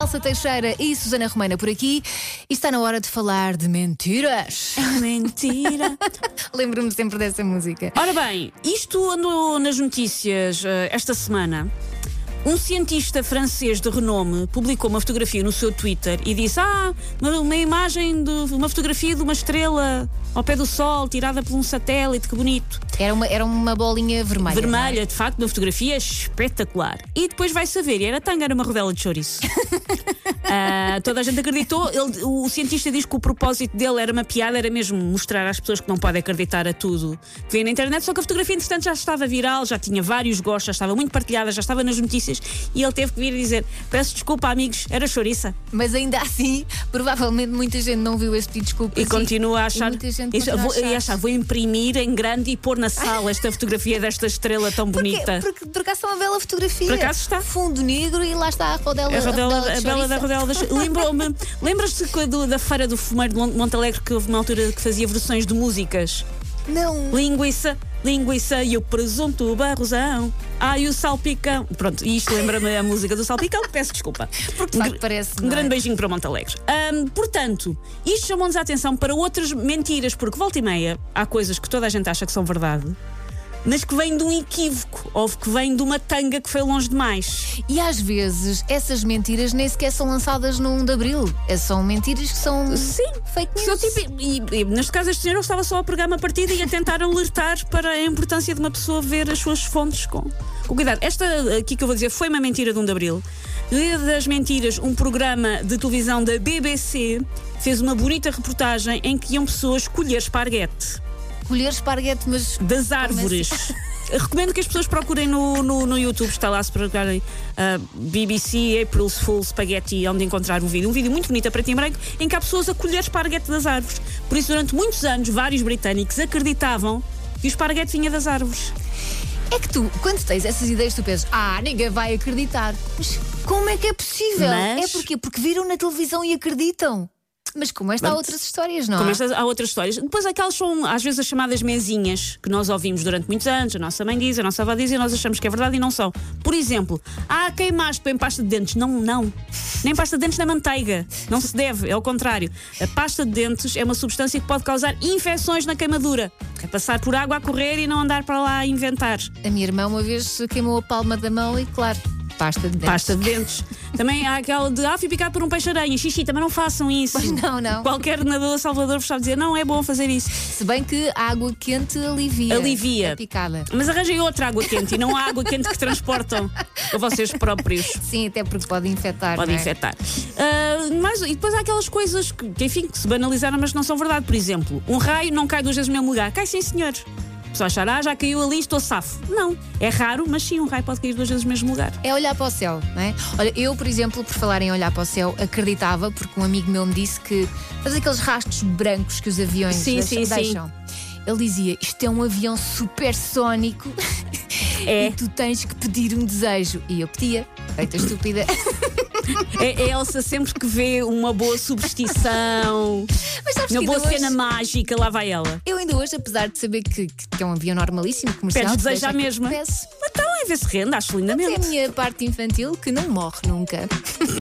Elsa Teixeira e Susana Romana por aqui e está na hora de falar de mentiras. Mentira. Lembro-me sempre dessa música. Ora bem, isto andou nas notícias eh, esta semana. Um cientista francês de renome publicou uma fotografia no seu Twitter e disse: Ah, uma, uma imagem de uma fotografia de uma estrela ao pé do sol, tirada por um satélite, que bonito. Era uma, era uma bolinha vermelha. é? Vermelha, de facto, uma fotografia espetacular. E depois vai saber, era tanga, era uma rodela de chouriço. Ah, toda a gente acreditou. Ele- o cientista diz que o propósito dele era uma piada, era mesmo mostrar às pessoas que não podem acreditar a tudo que vê na internet. Só que a fotografia, entretanto, já estava viral, já tinha vários gostos, já estava muito partilhada, já estava nas notícias. E ele teve que vir dizer: Peço desculpa, amigos, era chouriça. Mas ainda assim, provavelmente muita gente não viu esse pedido de desculpa. E continua a achar. Isso, a vou, achar. achar, vou imprimir em grande e pôr na sala esta fotografia desta estrela tão bonita. Porque por acaso está uma bela fotografia. Por acaso está. Fundo negro e lá está a rodela. A, rodela, de a bela da rodela das. Lembrou-me. Lembras-te da Feira do Fumeiro de Mon- Monte Alegre que houve uma altura que fazia versões de músicas? Não. Linguiça, linguiça e o presunto barrosão. Ai, o salpicão. Pronto, e isto lembra-me a música do salpicão. Peço desculpa. Porque de Um facto parece. Um é? grande beijinho para Monte Alegre. Ahm, portanto, isto chamou-nos a atenção para outras mentiras, porque volta e meia há coisas que toda a gente acha que são verdade, mas que vêm de um equívoco ou que vêm de uma tanga que foi longe demais. E às vezes essas mentiras nem sequer são lançadas no 1 de Abril. É- São mentiras que são Sim. fake news. tipo- e, e neste caso, este senhor estava só a pregar uma partida e a tentar alertar para a importância de uma pessoa ver as suas fontes com, com cuidado. Esta aqui que eu vou dizer foi uma mentira de 1 de Abril. Dia das Mentiras, um programa de televisão da BBC fez uma bonita reportagem em que iam pessoas colher esparguete Colher esparguete, mas das árvores. Recomendo que as pessoas procurem no, no, no YouTube, está lá se procurarem ah, BBC April's Fool Spaghetti, onde encontrar o vídeo. Um vídeo muito bonito a preto e branco, em que há pessoas a colher esparguete das árvores. Por isso, durante muitos anos, vários britânicos acreditavam que o esparguete vinha das árvores. é que tu, quando tens essas ideias, tu pensas, ah, ninguém vai acreditar. Mas como é que é possível? Mas- É porque Porque viram na televisão e acreditam. Mas como esta há outras histórias, não Como é? estas, há outras histórias. Depois, aquelas são, às vezes, as chamadas mesinhas que nós ouvimos durante muitos anos. A nossa mãe diz, a nossa avó diz e nós achamos que é verdade e não são. Por exemplo, ah, queimaste bem pasta de dentes. Não, não. Nem pasta de dentes nem manteiga. Não se deve, é ao contrário. A pasta de dentes é uma substância que pode causar infecções na queimadura. É passar por água a correr e não andar para lá a inventar. A minha irmã uma vez queimou a palma da mão e, claro, pasta de dentes. Pasta de dentes. Também há aquela de, ah, fui picado por um peixe-aranha. Xixi, também não façam isso. Não, não. Qualquer nadador Salvador vos sabe dizer, não é bom fazer isso. Se bem que a água quente alivia. Alivia. A picada. Mas arranjem outra água quente e não a água quente que transportam a vocês próprios. Sim, até porque pode infectar. Pode é? infectar. Ah, mas, e depois há aquelas coisas que, que, enfim, que se banalizaram, mas não são verdade. Por exemplo, um raio não cai duas vezes no mesmo lugar. Cai sim, senhor. Pessoa achar, ah, já caiu ali, estou safo. Não. É raro, mas sim, um raio pode cair duas vezes no mesmo lugar. É olhar para o céu, não é? Olha, eu, por exemplo, por falar em olhar para o céu, acreditava, porque um amigo meu me disse que faz aqueles rastros brancos que os aviões Sim, deixam. sim, sim. Ele dizia: Isto é um avião supersónico É. e tu tens que pedir um desejo. E eu pedia, feita estúpida. É, é Elsa sempre que vê uma boa substituição, Mas sabes uma que boa ainda cena hoje, mágica, lá vai ela. eu ainda hoje, apesar de saber que, que é um avião normalíssimo, comercial, Pedes que desejo à mesma. peço. Então é ver se rende, acho É a lindamente. minha parte infantil que não morre nunca.